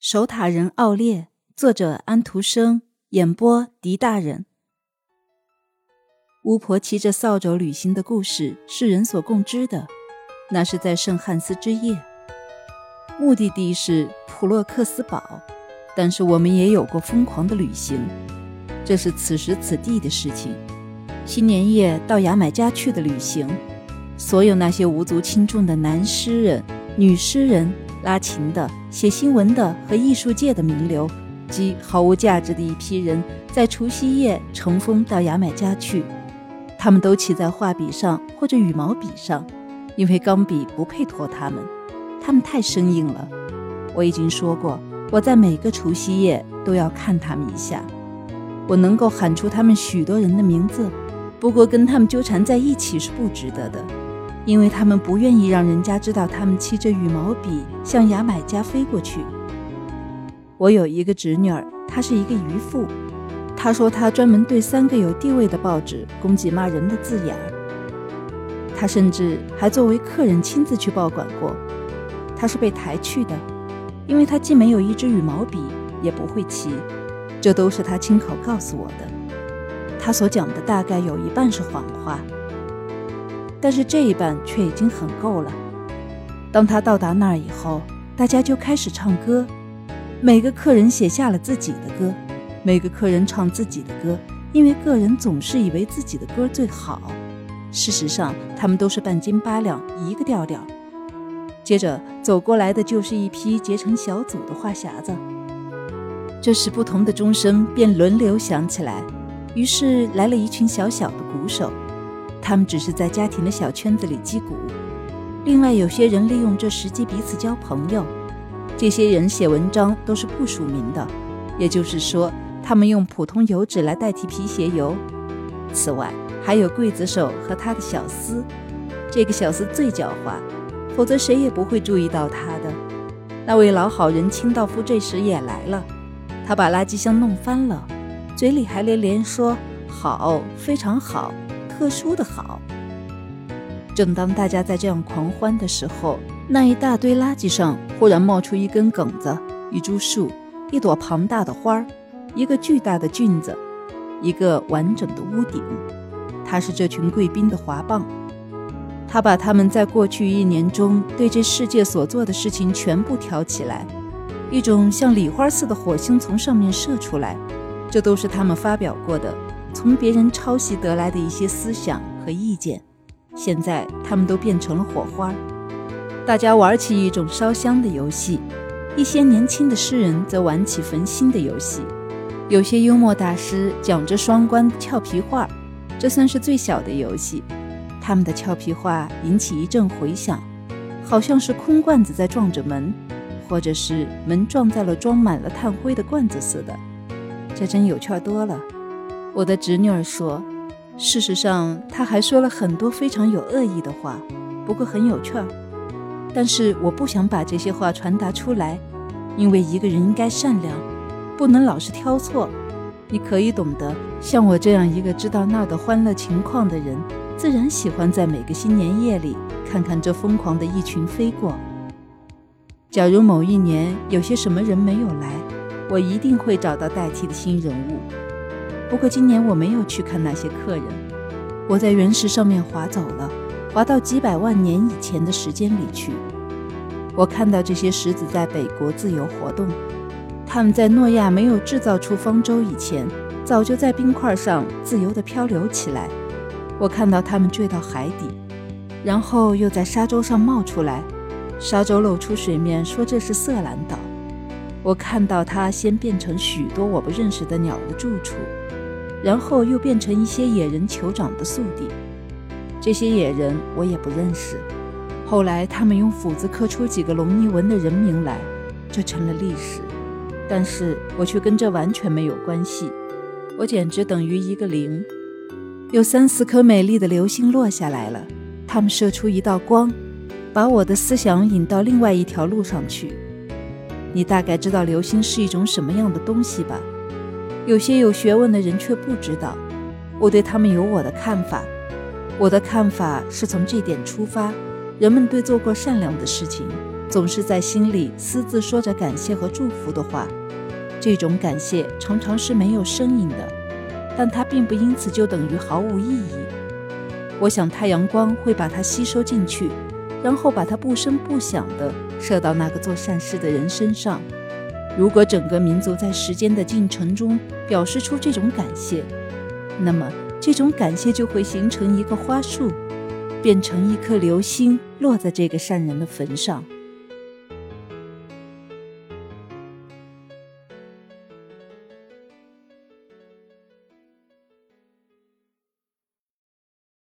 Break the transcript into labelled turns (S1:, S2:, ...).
S1: 守塔人奥列，作者安徒生，演播狄大人。巫婆骑着扫帚旅行的故事是人所共知的，那是在圣汉斯之夜，目的地是普洛克斯堡。但是我们也有过疯狂的旅行，这是此时此地的事情。新年夜到牙买加去的旅行，所有那些无足轻重的男诗人、女诗人。拉琴的、写新闻的和艺术界的名流，及毫无价值的一批人，在除夕夜乘风到牙买加去。他们都骑在画笔上或者羽毛笔上，因为钢笔不配托他们，他们太生硬了。我已经说过，我在每个除夕夜都要看他们一下。我能够喊出他们许多人的名字，不过跟他们纠缠在一起是不值得的。因为他们不愿意让人家知道他们骑着羽毛笔向牙买加飞过去。我有一个侄女儿，她是一个渔妇。她说她专门对三个有地位的报纸供给骂人的字眼儿。她甚至还作为客人亲自去报馆过。她是被抬去的，因为她既没有一支羽毛笔，也不会骑。这都是她亲口告诉我的。她所讲的大概有一半是谎话。但是这一半却已经很够了。当他到达那儿以后，大家就开始唱歌。每个客人写下了自己的歌，每个客人唱自己的歌，因为个人总是以为自己的歌最好。事实上，他们都是半斤八两，一个调调。接着走过来的就是一批结成小组的话匣子，这时不同的钟声便轮流响起来，于是来了一群小小的鼓手。他们只是在家庭的小圈子里击鼓，另外有些人利用这时机彼此交朋友。这些人写文章都是不署名的，也就是说，他们用普通油纸来代替皮鞋油。此外，还有刽子手和他的小厮。这个小厮最狡猾，否则谁也不会注意到他的。那位老好人清道夫这时也来了，他把垃圾箱弄翻了，嘴里还连连说：“好，非常好。”特殊的好。正当大家在这样狂欢的时候，那一大堆垃圾上忽然冒出一根梗子、一株树、一朵庞大的花儿、一个巨大的菌子、一个完整的屋顶。它是这群贵宾的华棒，他把他们在过去一年中对这世界所做的事情全部挑起来，一种像礼花似的火星从上面射出来，这都是他们发表过的。从别人抄袭得来的一些思想和意见，现在他们都变成了火花。大家玩起一种烧香的游戏，一些年轻的诗人则玩起焚心的游戏。有些幽默大师讲着双关俏皮话，这算是最小的游戏。他们的俏皮话引起一阵回响，好像是空罐子在撞着门，或者是门撞在了装满了炭灰的罐子似的。这真有趣多了。我的侄女儿说：“事实上，她还说了很多非常有恶意的话，不过很有趣儿。但是我不想把这些话传达出来，因为一个人应该善良，不能老是挑错。你可以懂得，像我这样一个知道那儿的欢乐情况的人，自然喜欢在每个新年夜里看看这疯狂的一群飞过。假如某一年有些什么人没有来，我一定会找到代替的新人物。”不过今年我没有去看那些客人，我在原石上面划走了，划到几百万年以前的时间里去。我看到这些石子在北国自由活动，他们在诺亚没有制造出方舟以前，早就在冰块上自由地漂流起来。我看到他们坠到海底，然后又在沙洲上冒出来，沙洲露出水面，说这是色兰岛。我看到它先变成许多我不认识的鸟的住处。然后又变成一些野人酋长的宿地，这些野人我也不认识。后来他们用斧子刻出几个龙尼文的人名来，这成了历史。但是我却跟这完全没有关系，我简直等于一个零。有三四颗美丽的流星落下来了，它们射出一道光，把我的思想引到另外一条路上去。你大概知道流星是一种什么样的东西吧？有些有学问的人却不知道，我对他们有我的看法。我的看法是从这点出发：人们对做过善良的事情，总是在心里私自说着感谢和祝福的话。这种感谢常常是没有声音的，但它并不因此就等于毫无意义。我想太阳光会把它吸收进去，然后把它不声不响地射到那个做善事的人身上。如果整个民族在时间的进程中表示出这种感谢，那么这种感谢就会形成一个花束，变成一颗流星落在这个善人的坟上。